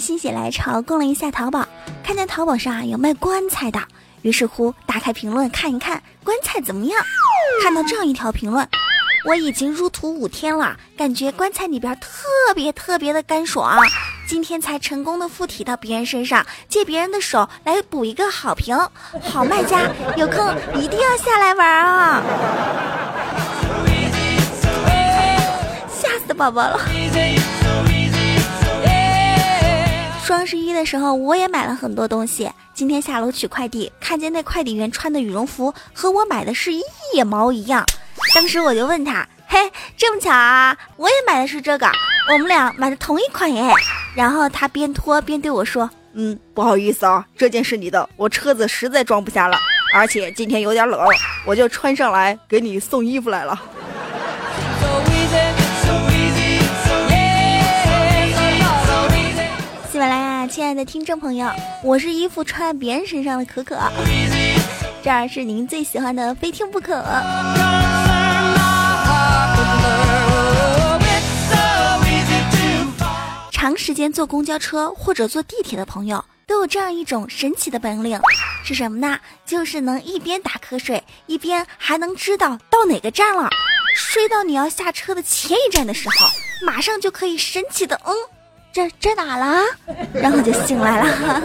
心血来潮逛了一下淘宝，看见淘宝上啊有卖棺材的，于是乎打开评论看一看棺材怎么样。看到这样一条评论，我已经入土五天了，感觉棺材里边特别特别的干爽。今天才成功的附体到别人身上，借别人的手来补一个好评。好卖家，有空一定要下来玩啊！吓死宝宝了。双十一的时候，我也买了很多东西。今天下楼取快递，看见那快递员穿的羽绒服和我买的是一毛一样。当时我就问他：“嘿，这么巧啊？我也买的是这个，我们俩买的同一款耶。”然后他边脱边对我说：“嗯，不好意思啊，这件是你的，我车子实在装不下了，而且今天有点冷，我就穿上来给你送衣服来了。”亲爱的听众朋友，我是衣服穿在别人身上的可可，这儿是您最喜欢的非听不可。长时间坐公交车或者坐地铁的朋友，都有这样一种神奇的本领，是什么呢？就是能一边打瞌睡，一边还能知道到哪个站了。睡到你要下车的前一站的时候，马上就可以神奇的嗯。这这哪了？然后就醒来了。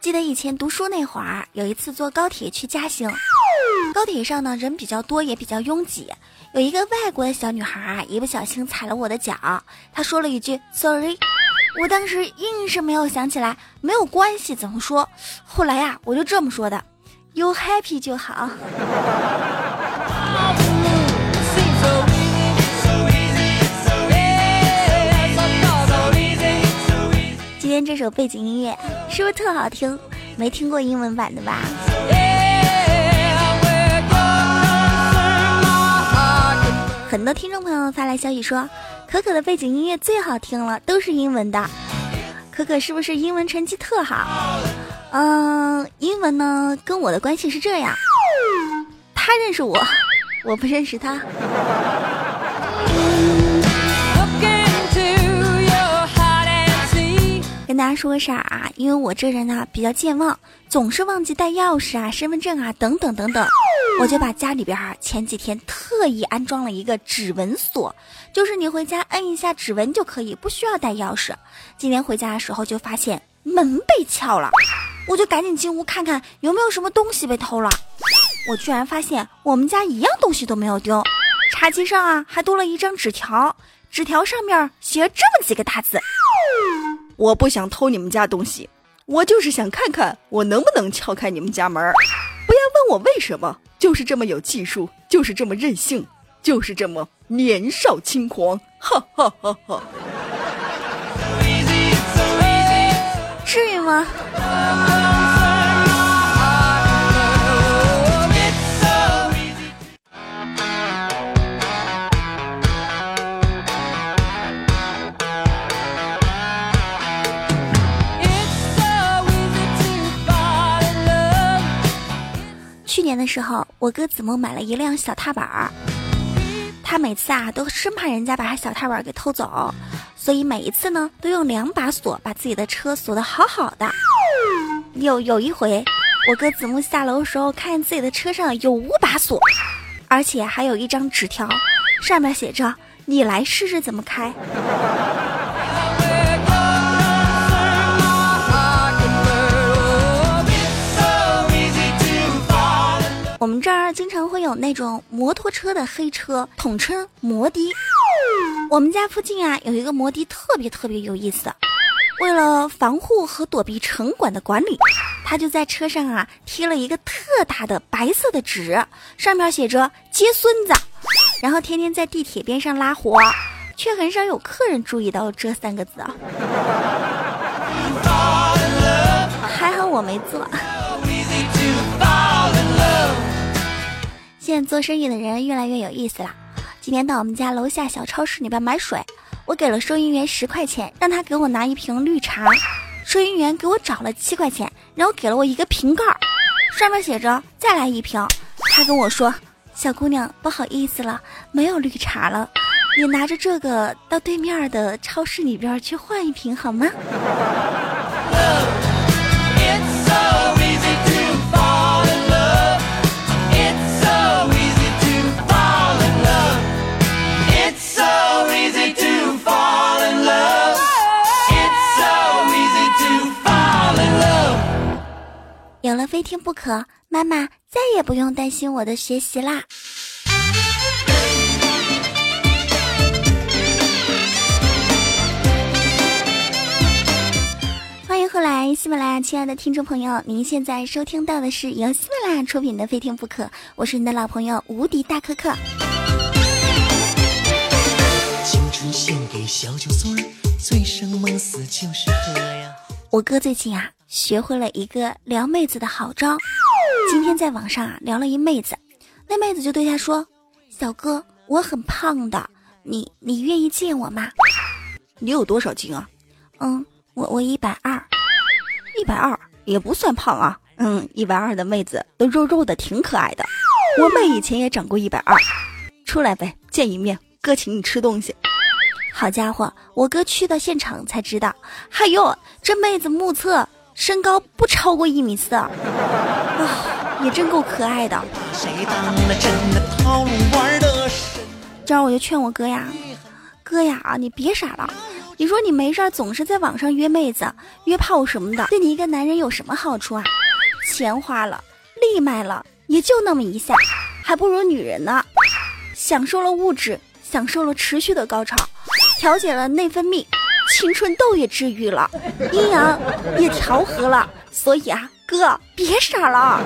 记得以前读书那会儿，有一次坐高铁去嘉兴，高铁上呢人比较多，也比较拥挤。有一个外国的小女孩啊，一不小心踩了我的脚，她说了一句 “sorry”，我当时硬是没有想起来，没有关系，怎么说？后来呀，我就这么说的：“you happy 就好。”这首背景音乐是不是特好听？没听过英文版的吧？很多听众朋友发来消息说，可可的背景音乐最好听了，都是英文的。可可是不是英文成绩特好？嗯，英文呢跟我的关系是这样，他认识我。我不认识他。跟大家说个事儿啊，因为我这人呢比较健忘，总是忘记带钥匙啊、身份证啊等等等等，我就把家里边啊前几天特意安装了一个指纹锁，就是你回家摁一下指纹就可以，不需要带钥匙。今天回家的时候就发现门被撬了，我就赶紧进屋看看有没有什么东西被偷了。我居然发现我们家一样东西都没有丢，茶几上啊还多了一张纸条，纸条上面写了这么几个大字：我不想偷你们家东西，我就是想看看我能不能撬开你们家门儿。不要问我为什么，就是这么有技术，就是这么任性，就是这么年少轻狂，哈哈哈哈！至于吗？时候，我哥子墨买了一辆小踏板儿，他每次啊都生怕人家把他小踏板给偷走，所以每一次呢都用两把锁把自己的车锁得好好的。有有一回，我哥子木下楼的时候，看见自己的车上有五把锁，而且还有一张纸条，上面写着：“你来试试怎么开。”我们这儿经常会有那种摩托车的黑车，统称摩的。我们家附近啊有一个摩的，特别特别有意思。为了防护和躲避城管的管理，他就在车上啊贴了一个特大的白色的纸，上面写着“接孙子”，然后天天在地铁边上拉活，却很少有客人注意到这三个字啊。还好我没做。现在做生意的人越来越有意思了。今天到我们家楼下小超市里边买水，我给了收银员十块钱，让他给我拿一瓶绿茶。收银员给我找了七块钱，然后给了我一个瓶盖，上面写着“再来一瓶”。他跟我说：“小姑娘，不好意思了，没有绿茶了，你拿着这个到对面的超市里边去换一瓶好吗？非听不可，妈妈再也不用担心我的学习啦。欢迎回来，喜马拉雅，亲爱的听众朋友，您现在收听到的是由喜马拉雅出品的《非听不可》，我是你的老朋友无敌大可可。青春献给小九孙儿，醉生梦死就是喝呀。我哥最近啊。学会了一个撩妹子的好招，今天在网上啊聊了一妹子，那妹子就对他说：“小哥，我很胖的，你你愿意见我吗？你有多少斤啊？嗯，我我一百二，一百二也不算胖啊。嗯，一百二的妹子都肉肉的，挺可爱的。我妹以前也长过一百二，出来呗，见一面，哥请你吃东西。好家伙，我哥去到现场才知道，哎呦，这妹子目测。”身高不超过一米四，啊，也真够可爱的。这样我就劝我哥呀，哥呀，你别傻了。你说你没事总是在网上约妹子、约炮什么的，对你一个男人有什么好处啊？钱花了，力卖了，也就那么一下，还不如女人呢。享受了物质，享受了持续的高潮，调节了内分泌。青春痘也治愈了，阴阳也调和了，所以啊，哥别傻了。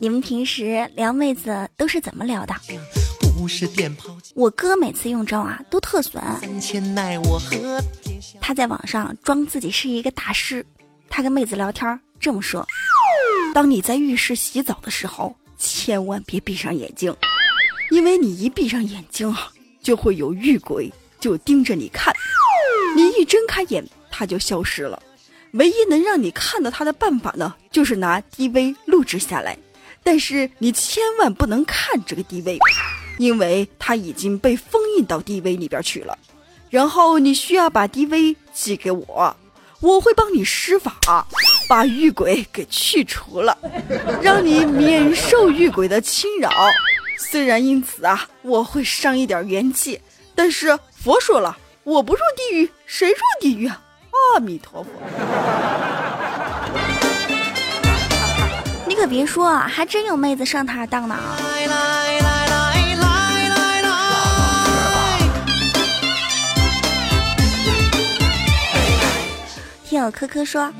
你们平时撩妹子都是怎么撩的？我哥每次用招啊都特损。他在网上装自己是一个大师，他跟妹子聊天这么说：当你在浴室洗澡的时候。千万别闭上眼睛，因为你一闭上眼睛啊，就会有玉鬼就盯着你看。你一睁开眼，他就消失了。唯一能让你看到他的办法呢，就是拿 DV 录制下来。但是你千万不能看这个 DV，因为他已经被封印到 DV 里边去了。然后你需要把 DV 寄给我，我会帮你施法。把玉鬼给去除了，让你免受玉鬼的侵扰。虽然因此啊，我会伤一点元气，但是佛说了，我不入地狱，谁入地狱啊？阿弥陀佛！你可别说啊，还真有妹子上他当呢。听友科科说。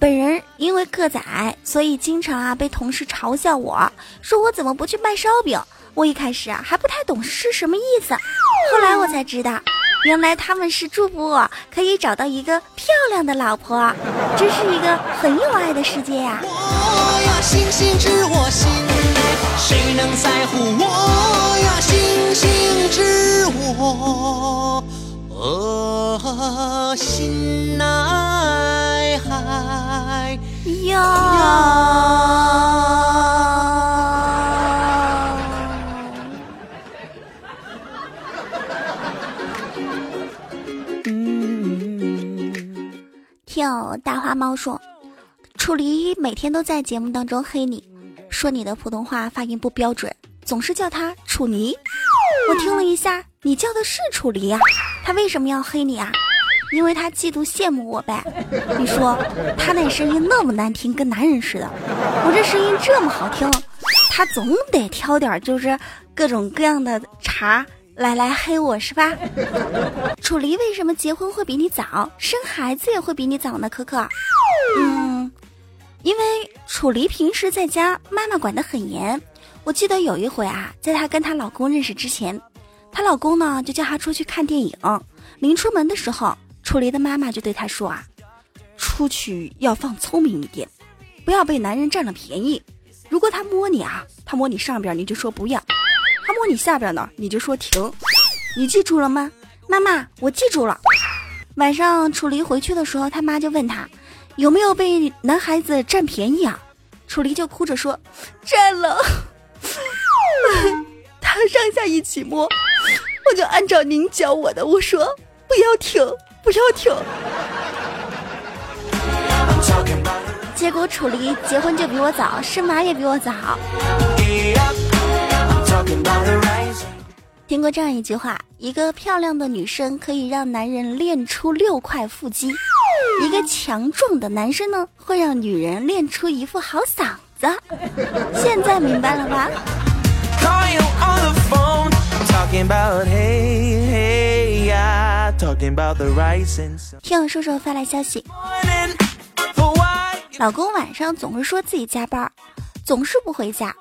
本人因为个子矮，所以经常啊被同事嘲笑我，说我怎么不去卖烧饼。我一开始啊还不太懂是什么意思，后来我才知道，原来他们是祝福我可以找到一个漂亮的老婆。这是一个很有爱的世界呀！我呀，星星知我心，谁能在乎我呀？星星知我心呐海呀。听大花猫说，楚离每天都在节目当中黑你，说你的普通话发音不标准，总是叫他楚离。我听了一下，你叫的是楚离呀？他为什么要黑你啊？因为他嫉妒羡慕我呗。你说他那声音那么难听，跟男人似的，我这声音这么好听，他总得挑点就是各种各样的茬来来黑我是吧？楚离为什么结婚会比你早，生孩子也会比你早呢？可可，嗯，因为楚离平时在家妈妈管得很严。我记得有一回啊，在她跟她老公认识之前，她老公呢就叫她出去看电影。临出门的时候，楚离的妈妈就对他说啊：“出去要放聪明一点，不要被男人占了便宜。如果他摸你啊，他摸你上边，你就说不要；他摸你下边呢，你就说停。你记住了吗？妈妈，我记住了。”晚上楚离回去的时候，他妈就问他有没有被男孩子占便宜啊？楚离就哭着说占了，他上下一起摸，我就按照您教我的，我说不要停，不要停。结果楚离结婚就比我早，生娃也比我早。听过这样一句话：一个漂亮的女生可以让男人练出六块腹肌，一个强壮的男生呢，会让女人练出一副好嗓子。现在明白了吧？听我叔叔发来消息。老公晚上总是说自己加班，总是不回家，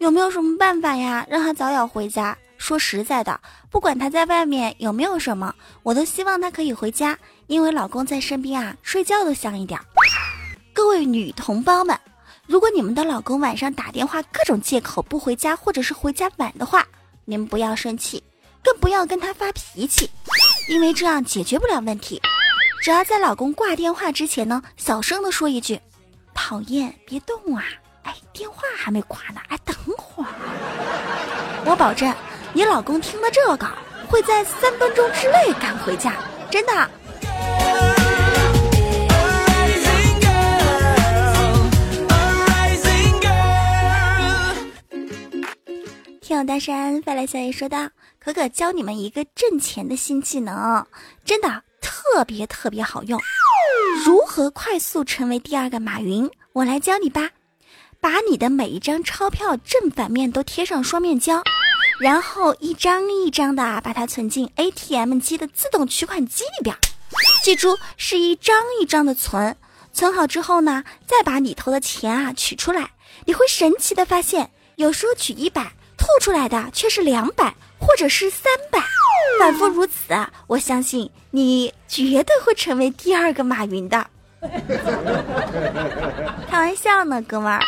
有没有什么办法呀？让他早点回家。说实在的，不管他在外面有没有什么，我都希望他可以回家，因为老公在身边啊，睡觉都香一点。各位女同胞们，如果你们的老公晚上打电话各种借口不回家，或者是回家晚的话，你们不要生气，更不要跟他发脾气，因为这样解决不了问题。只要在老公挂电话之前呢，小声的说一句：“讨厌，别动啊！”哎，电话还没挂呢，哎，等会儿。我保证，你老公听了这个，会在三分钟之内赶回家，真的。听友大山发来消息说道：“可可教你们一个挣钱的新技能，真的。”特别特别好用，如何快速成为第二个马云？我来教你吧。把你的每一张钞票正反面都贴上双面胶，然后一张一张的把它存进 ATM 机的自动取款机里边。记住，是一张一张的存。存好之后呢，再把里头的钱啊取出来，你会神奇的发现，有时候取一百，吐出来的却是两百或者是三百。反复如此，我相信你绝对会成为第二个马云的。开玩笑呢，哥们儿，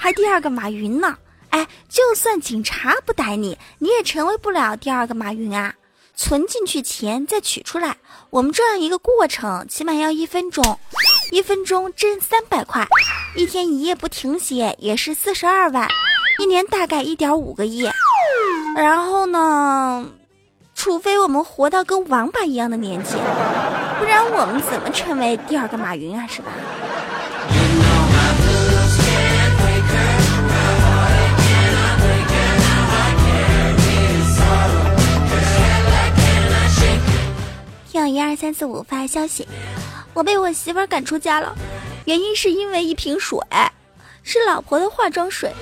还第二个马云呢？哎，就算警察不逮你，你也成为不了第二个马云啊！存进去钱再取出来，我们这样一个过程起码要一分钟，一分钟挣三百块，一天一夜不停歇也是四十二万，一年大概一点五个亿。然后呢？除非我们活到跟王八一样的年纪，不然我们怎么成为第二个马云啊？是吧？听我一二三四五发消息，我被我媳妇赶出家了，原因是因为一瓶水，是老婆的化妆水，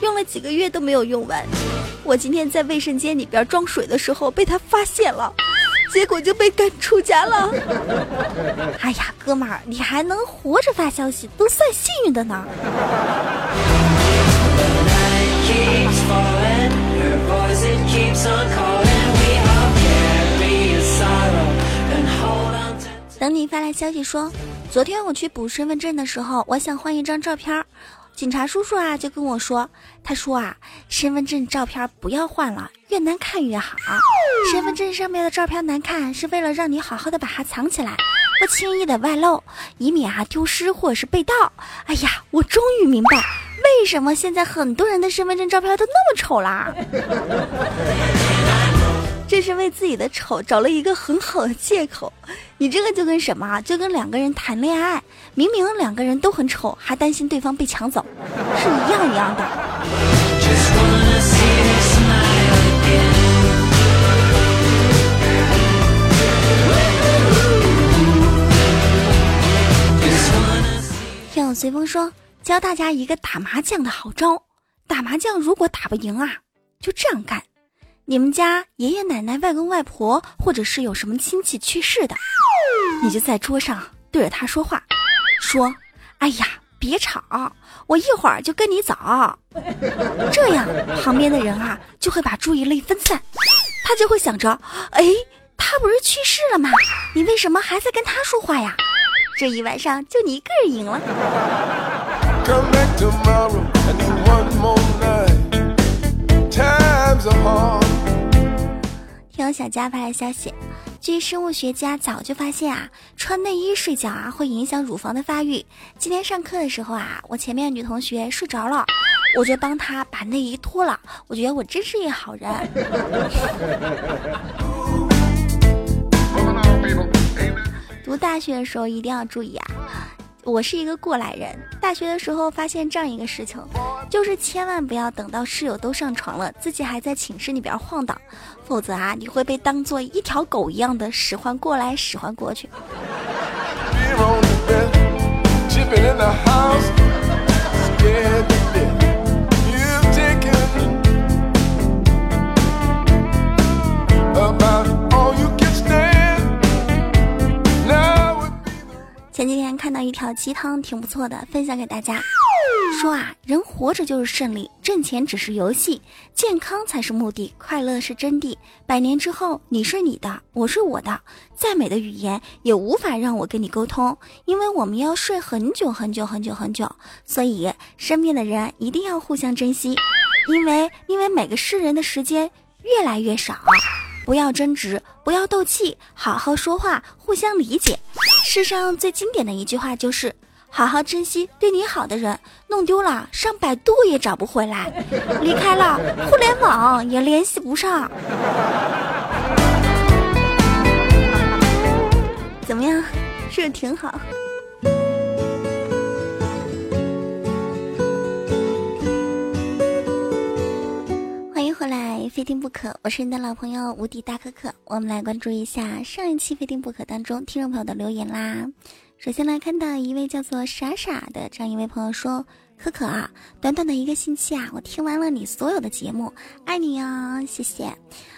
用了几个月都没有用完。我今天在卫生间里边装水的时候被他发现了，结果就被赶出家了。哎呀，哥们儿，你还能活着发消息，都算幸运的呢。等你发来消息说，昨天我去补身份证的时候，我想换一张照片。警察叔叔啊，就跟我说，他说啊，身份证照片不要换了，越难看越好。身份证上面的照片难看，是为了让你好好的把它藏起来，不轻易的外露，以免啊丢失或者是被盗。哎呀，我终于明白，为什么现在很多人的身份证照片都那么丑啦。是为自己的丑找了一个很好的借口，你这个就跟什么？就跟两个人谈恋爱，明明两个人都很丑，还担心对方被抢走，是一样一样的。听随风说，教大家一个打麻将的好招：打麻将如果打不赢啊，就这样干。你们家爷爷奶奶、外公外婆，或者是有什么亲戚去世的，你就在桌上对着他说话，说：“哎呀，别吵，我一会儿就跟你走。”这样旁边的人啊就会把注意力分散，他就会想着：“哎，他不是去世了吗？你为什么还在跟他说话呀？”这一晚上就你一个人赢了。听小佳发来消息，据生物学家早就发现啊，穿内衣睡觉啊会影响乳房的发育。今天上课的时候啊，我前面女同学睡着了，我就帮她把内衣脱了。我觉得我真是一好人。读大学的时候一定要注意啊。我是一个过来人，大学的时候发现这样一个事情，就是千万不要等到室友都上床了，自己还在寝室里边晃荡，否则啊，你会被当做一条狗一样的使唤过来使唤过去。前几天看到一条鸡汤，挺不错的，分享给大家。说啊，人活着就是胜利，挣钱只是游戏，健康才是目的，快乐是真谛。百年之后，你是你的，我是我的，再美的语言也无法让我跟你沟通，因为我们要睡很久很久很久很久。所以，身边的人一定要互相珍惜，因为因为每个世人的时间越来越少。不要争执，不要斗气，好好说话，互相理解。世上最经典的一句话就是：好好珍惜对你好的人，弄丢了上百度也找不回来，离开了互联网也联系不上。怎么样，是不是挺好？欢迎回来非听不可，我是你的老朋友无敌大可可。我们来关注一下上一期非听不可当中听众朋友的留言啦。首先来看到一位叫做傻傻的这样一位朋友说：“可可啊，短短的一个星期啊，我听完了你所有的节目，爱你呀，谢谢。”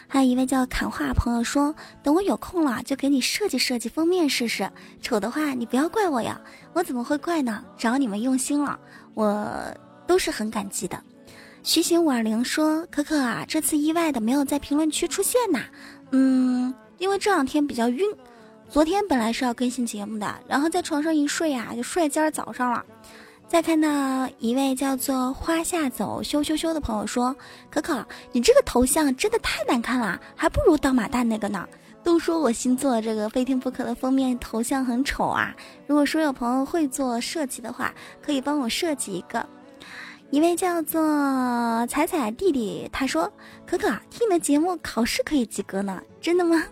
还有一位叫砍话朋友说：“等我有空了就给你设计设计封面试试，丑的话你不要怪我呀，我怎么会怪呢？只要你们用心了，我都是很感激的。”徐行五二零说：“可可啊，这次意外的没有在评论区出现呐，嗯，因为这两天比较晕。昨天本来是要更新节目的，然后在床上一睡啊，就睡今儿早上了。再看到一位叫做花下走羞羞羞的朋友说：可可，你这个头像真的太难看了，还不如当马旦那个呢。都说我新做这个非听不可的封面头像很丑啊，如果说有朋友会做设计的话，可以帮我设计一个。”一位叫做彩彩弟弟，他说：“可可听你的节目考试可以及格呢，真的吗？”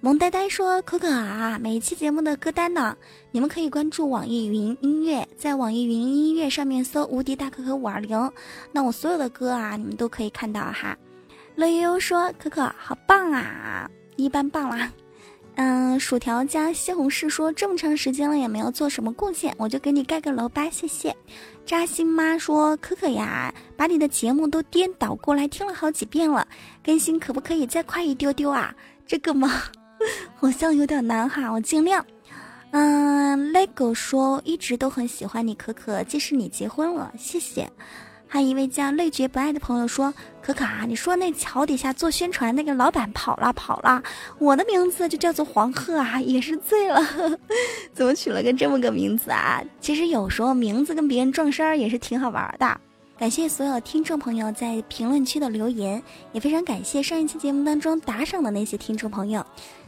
萌呆呆说：“可可啊，每一期节目的歌单呢，你们可以关注网易云音乐，在网易云音乐上面搜‘无敌大可可五二零’，那我所有的歌啊，你们都可以看到哈。”乐悠悠说：“可可好棒啊，一般棒啦。”嗯，薯条加西红柿说这么长时间了也没有做什么贡献，我就给你盖个楼吧，谢谢。扎心妈说可可呀，把你的节目都颠倒过来听了好几遍了，更新可不可以再快一丢丢啊？这个嘛？好像有点难哈，我尽量。嗯，lego 说一直都很喜欢你，可可，即使你结婚了，谢谢。还一位叫泪绝不爱的朋友说：“可可啊，你说那桥底下做宣传那个老板跑了跑了，我的名字就叫做黄鹤啊，也是醉了，怎么取了个这么个名字啊？其实有时候名字跟别人撞衫也是挺好玩的。感谢所有听众朋友在评论区的留言，也非常感谢上一期节目当中打赏的那些听众朋友。”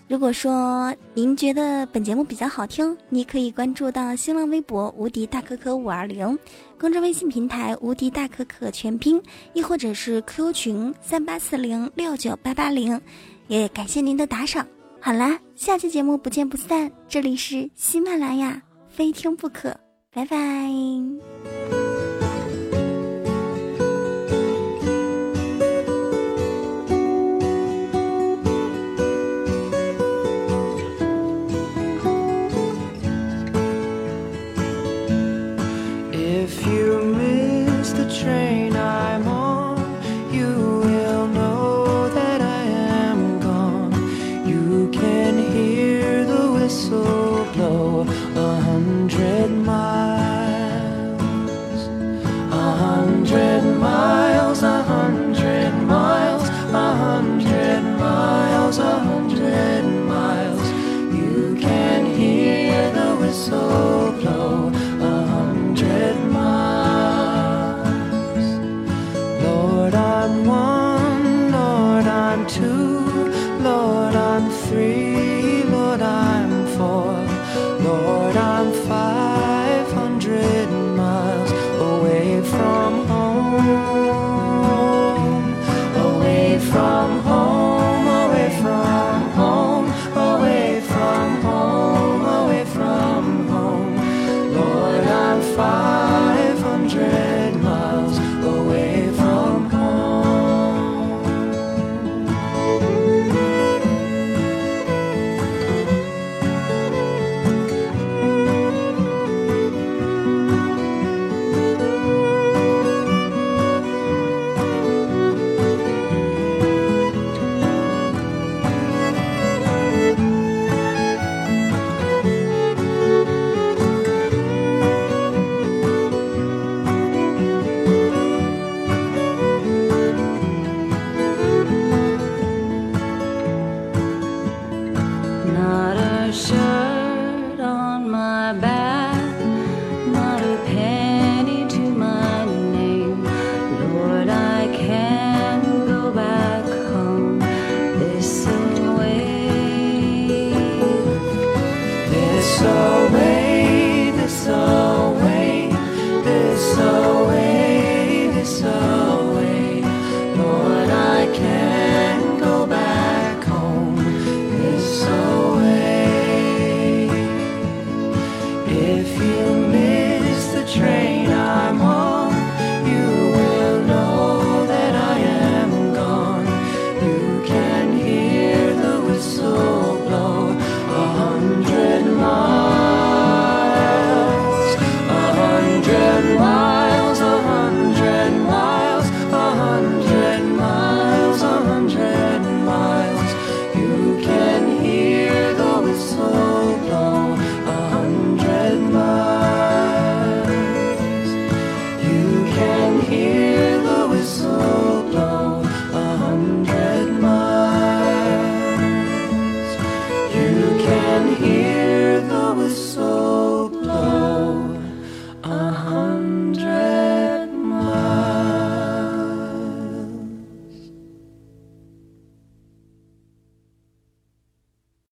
如果说您觉得本节目比较好听，你可以关注到新浪微博“无敌大可可五二零”，公众微信平台“无敌大可可全拼”，亦或者是 QQ 群三八四零六九八八零。也感谢您的打赏。好啦，下期节目不见不散。这里是喜马拉雅，非听不可。拜拜。